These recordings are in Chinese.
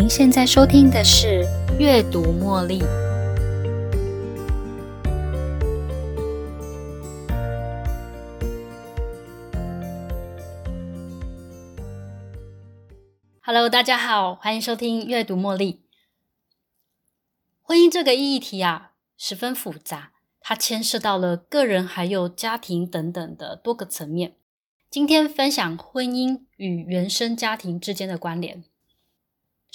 您现在收听的是《阅读茉莉》。Hello，大家好，欢迎收听《阅读茉莉》。婚姻这个议题啊，十分复杂，它牵涉到了个人还有家庭等等的多个层面。今天分享婚姻与原生家庭之间的关联。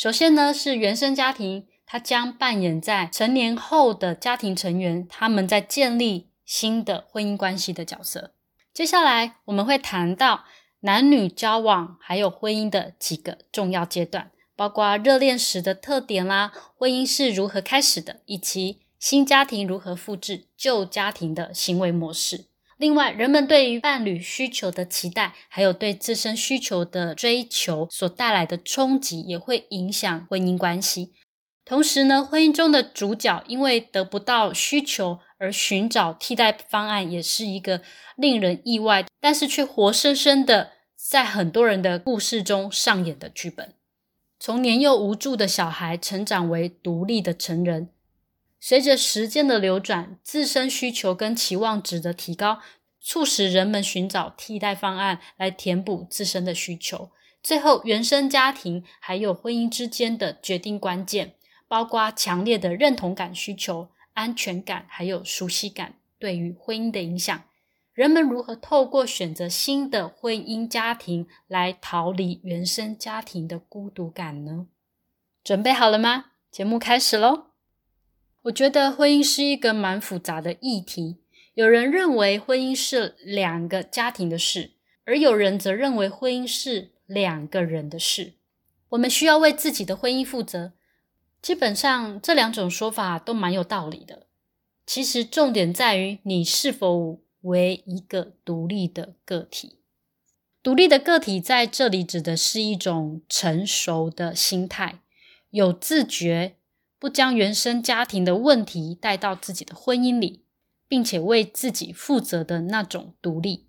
首先呢，是原生家庭，它将扮演在成年后的家庭成员他们在建立新的婚姻关系的角色。接下来我们会谈到男女交往还有婚姻的几个重要阶段，包括热恋时的特点啦，婚姻是如何开始的，以及新家庭如何复制旧家庭的行为模式。另外，人们对于伴侣需求的期待，还有对自身需求的追求所带来的冲击，也会影响婚姻关系。同时呢，婚姻中的主角因为得不到需求而寻找替代方案，也是一个令人意外，但是却活生生的在很多人的故事中上演的剧本。从年幼无助的小孩成长为独立的成人。随着时间的流转，自身需求跟期望值的提高，促使人们寻找替代方案来填补自身的需求。最后，原生家庭还有婚姻之间的决定关键，包括强烈的认同感需求、安全感还有熟悉感对于婚姻的影响。人们如何透过选择新的婚姻家庭来逃离原生家庭的孤独感呢？准备好了吗？节目开始喽！我觉得婚姻是一个蛮复杂的议题。有人认为婚姻是两个家庭的事，而有人则认为婚姻是两个人的事。我们需要为自己的婚姻负责。基本上，这两种说法都蛮有道理的。其实，重点在于你是否为一个独立的个体。独立的个体在这里指的是一种成熟的心态，有自觉。不将原生家庭的问题带到自己的婚姻里，并且为自己负责的那种独立。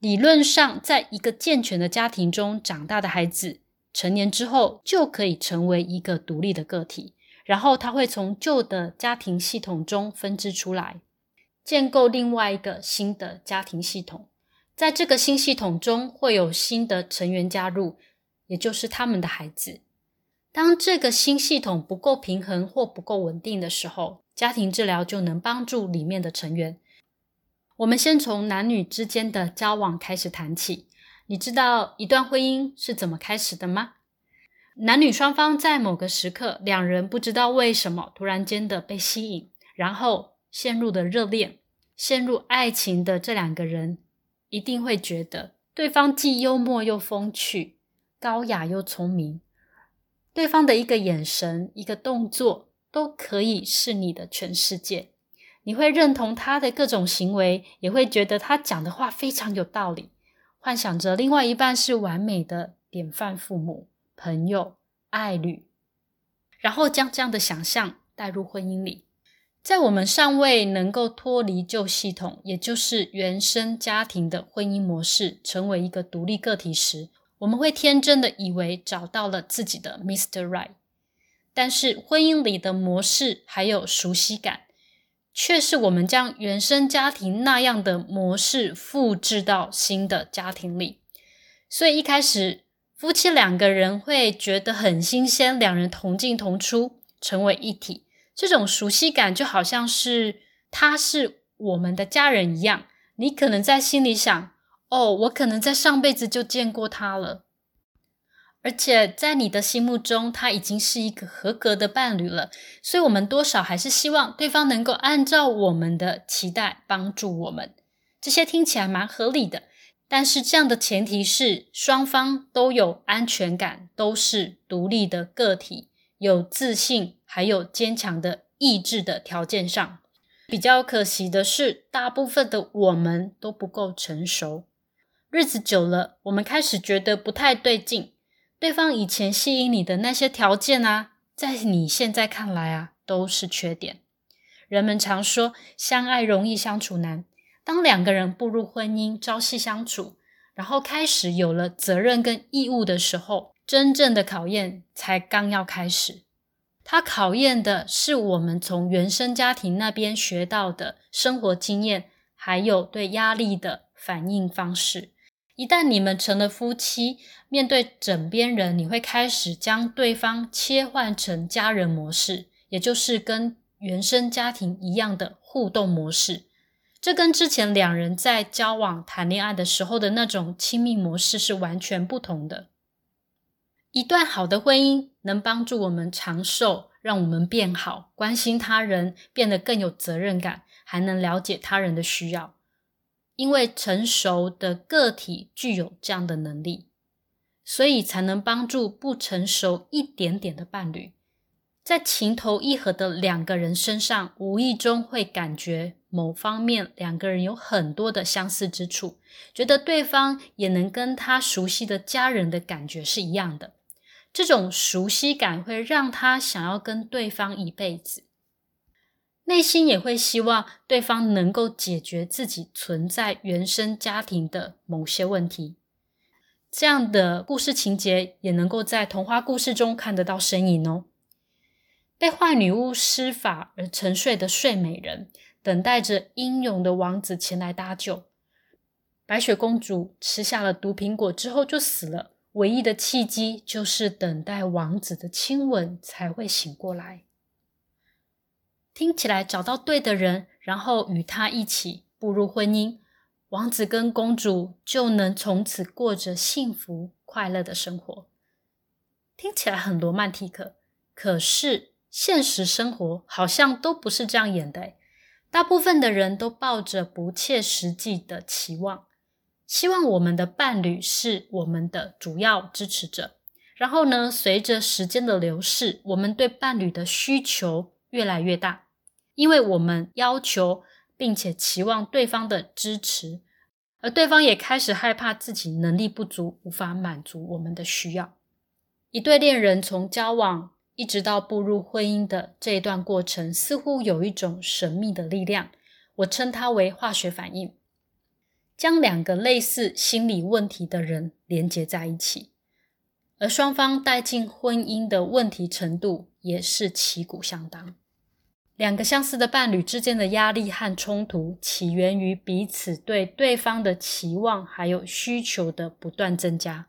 理论上，在一个健全的家庭中长大的孩子，成年之后就可以成为一个独立的个体，然后他会从旧的家庭系统中分支出来，建构另外一个新的家庭系统。在这个新系统中，会有新的成员加入，也就是他们的孩子。当这个新系统不够平衡或不够稳定的时候，家庭治疗就能帮助里面的成员。我们先从男女之间的交往开始谈起。你知道一段婚姻是怎么开始的吗？男女双方在某个时刻，两人不知道为什么突然间的被吸引，然后陷入的热恋、陷入爱情的这两个人，一定会觉得对方既幽默又风趣，高雅又聪明。对方的一个眼神、一个动作，都可以是你的全世界。你会认同他的各种行为，也会觉得他讲的话非常有道理。幻想着另外一半是完美的典范父母、朋友、爱侣，然后将这样的想象带入婚姻里。在我们尚未能够脱离旧系统，也就是原生家庭的婚姻模式，成为一个独立个体时，我们会天真的以为找到了自己的 Mr. Right，但是婚姻里的模式还有熟悉感，却是我们将原生家庭那样的模式复制到新的家庭里。所以一开始夫妻两个人会觉得很新鲜，两人同进同出，成为一体，这种熟悉感就好像是他是我们的家人一样。你可能在心里想。哦，我可能在上辈子就见过他了，而且在你的心目中，他已经是一个合格的伴侣了。所以，我们多少还是希望对方能够按照我们的期待帮助我们。这些听起来蛮合理的，但是这样的前提是双方都有安全感，都是独立的个体，有自信，还有坚强的意志的条件上。比较可惜的是，大部分的我们都不够成熟。日子久了，我们开始觉得不太对劲。对方以前吸引你的那些条件啊，在你现在看来啊，都是缺点。人们常说相爱容易相处难。当两个人步入婚姻，朝夕相处，然后开始有了责任跟义务的时候，真正的考验才刚要开始。它考验的是我们从原生家庭那边学到的生活经验，还有对压力的反应方式。一旦你们成了夫妻，面对枕边人，你会开始将对方切换成家人模式，也就是跟原生家庭一样的互动模式。这跟之前两人在交往、谈恋爱的时候的那种亲密模式是完全不同的。一段好的婚姻能帮助我们长寿，让我们变好，关心他人，变得更有责任感，还能了解他人的需要。因为成熟的个体具有这样的能力，所以才能帮助不成熟一点点的伴侣，在情投意合的两个人身上，无意中会感觉某方面两个人有很多的相似之处，觉得对方也能跟他熟悉的家人的感觉是一样的。这种熟悉感会让他想要跟对方一辈子，内心也会希望对方能够解决自己存在原生家庭的某些问题。这样的故事情节也能够在童话故事中看得到身影哦。被坏女巫施法而沉睡的睡美人，等待着英勇的王子前来搭救。白雪公主吃下了毒苹果之后就死了。唯一的契机就是等待王子的亲吻才会醒过来。听起来找到对的人，然后与他一起步入婚姻，王子跟公主就能从此过着幸福快乐的生活。听起来很罗曼蒂克，可是现实生活好像都不是这样演的。大部分的人都抱着不切实际的期望。希望我们的伴侣是我们的主要支持者。然后呢，随着时间的流逝，我们对伴侣的需求越来越大，因为我们要求并且期望对方的支持，而对方也开始害怕自己能力不足，无法满足我们的需要。一对恋人从交往一直到步入婚姻的这一段过程，似乎有一种神秘的力量，我称它为化学反应。将两个类似心理问题的人连接在一起，而双方带进婚姻的问题程度也是旗鼓相当。两个相似的伴侣之间的压力和冲突，起源于彼此对对方的期望还有需求的不断增加。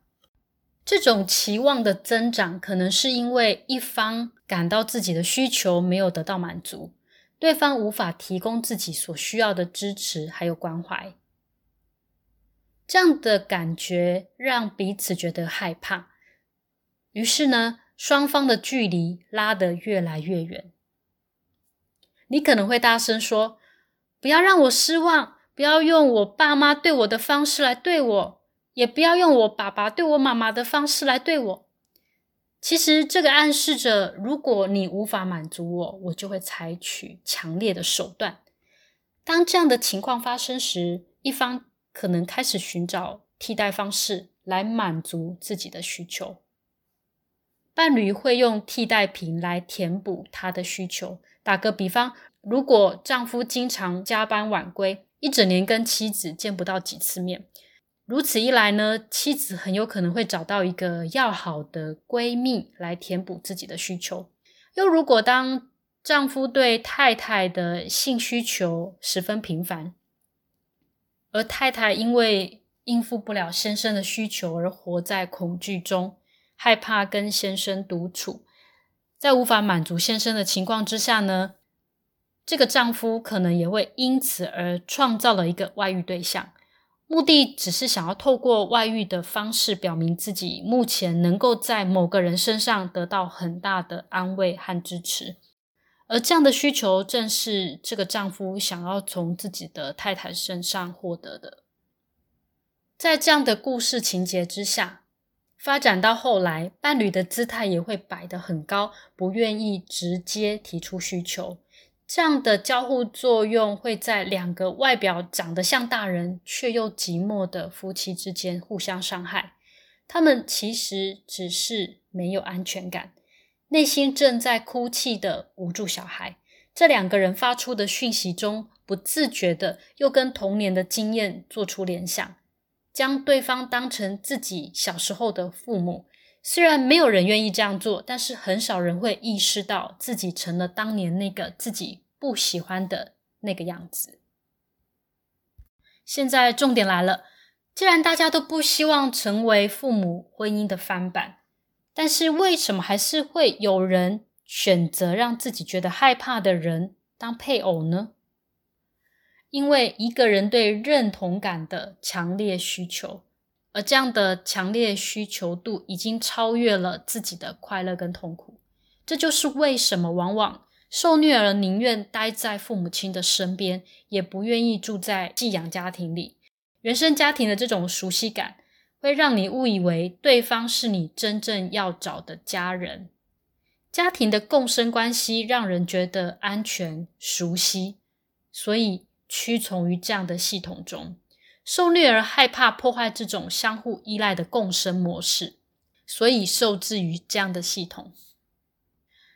这种期望的增长，可能是因为一方感到自己的需求没有得到满足，对方无法提供自己所需要的支持还有关怀。这样的感觉让彼此觉得害怕，于是呢，双方的距离拉得越来越远。你可能会大声说：“不要让我失望，不要用我爸妈对我的方式来对我，也不要用我爸爸对我妈妈的方式来对我。”其实，这个暗示着，如果你无法满足我，我就会采取强烈的手段。当这样的情况发生时，一方。可能开始寻找替代方式来满足自己的需求。伴侣会用替代品来填补他的需求。打个比方，如果丈夫经常加班晚归，一整年跟妻子见不到几次面，如此一来呢，妻子很有可能会找到一个要好的闺蜜来填补自己的需求。又如果当丈夫对太太的性需求十分频繁，而太太因为应付不了先生的需求而活在恐惧中，害怕跟先生独处，在无法满足先生的情况之下呢，这个丈夫可能也会因此而创造了一个外遇对象，目的只是想要透过外遇的方式表明自己目前能够在某个人身上得到很大的安慰和支持。而这样的需求，正是这个丈夫想要从自己的太太身上获得的。在这样的故事情节之下，发展到后来，伴侣的姿态也会摆得很高，不愿意直接提出需求。这样的交互作用，会在两个外表长得像大人却又寂寞的夫妻之间互相伤害。他们其实只是没有安全感。内心正在哭泣的无助小孩，这两个人发出的讯息中，不自觉的又跟童年的经验做出联想，将对方当成自己小时候的父母，虽然没有人愿意这样做，但是很少人会意识到自己成了当年那个自己不喜欢的那个样子。现在重点来了，既然大家都不希望成为父母婚姻的翻版，但是为什么还是会有人选择让自己觉得害怕的人当配偶呢？因为一个人对认同感的强烈需求。而这样的强烈需求度已经超越了自己的快乐跟痛苦，这就是为什么往往受虐儿宁愿待在父母亲的身边，也不愿意住在寄养家庭里。原生家庭的这种熟悉感，会让你误以为对方是你真正要找的家人。家庭的共生关系让人觉得安全、熟悉，所以屈从于这样的系统中。受虐儿害怕破坏这种相互依赖的共生模式，所以受制于这样的系统。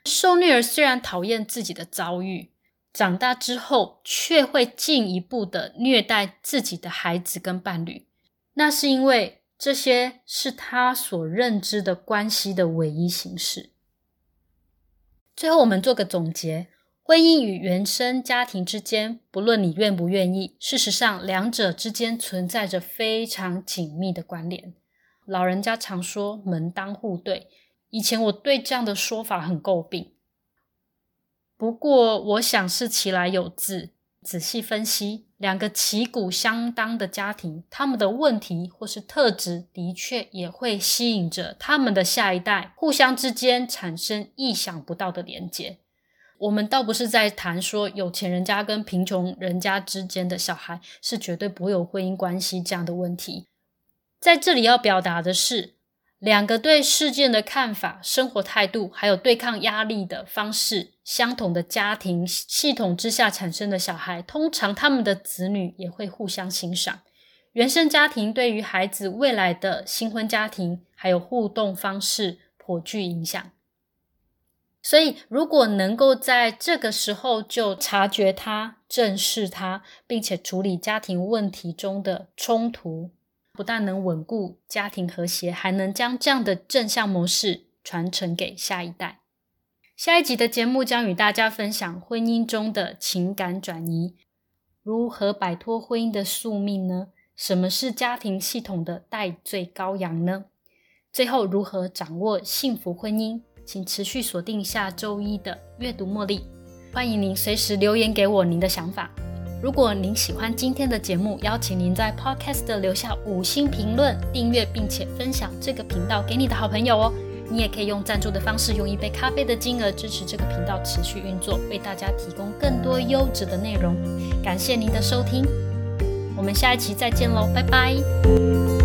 受虐儿虽然讨厌自己的遭遇，长大之后却会进一步的虐待自己的孩子跟伴侣。那是因为这些是他所认知的关系的唯一形式。最后，我们做个总结。婚姻与原生家庭之间，不论你愿不愿意，事实上两者之间存在着非常紧密的关联。老人家常说“门当户对”，以前我对这样的说法很诟病。不过，我想是其来有自。仔细分析，两个旗鼓相当的家庭，他们的问题或是特质，的确也会吸引着他们的下一代，互相之间产生意想不到的连结。我们倒不是在谈说有钱人家跟贫穷人家之间的小孩是绝对不会有婚姻关系这样的问题，在这里要表达的是，两个对事件的看法、生活态度，还有对抗压力的方式相同的家庭系统之下产生的小孩，通常他们的子女也会互相欣赏。原生家庭对于孩子未来的新婚家庭还有互动方式颇具影响。所以，如果能够在这个时候就察觉它、正视它，并且处理家庭问题中的冲突，不但能稳固家庭和谐，还能将这样的正向模式传承给下一代。下一集的节目将与大家分享婚姻中的情感转移，如何摆脱婚姻的宿命呢？什么是家庭系统的代罪羔羊呢？最后，如何掌握幸福婚姻？请持续锁定下周一的阅读茉莉，欢迎您随时留言给我您的想法。如果您喜欢今天的节目，邀请您在 Podcast 留下五星评论、订阅，并且分享这个频道给你的好朋友哦。你也可以用赞助的方式，用一杯咖啡的金额支持这个频道持续运作，为大家提供更多优质的内容。感谢您的收听，我们下一期再见喽，拜拜。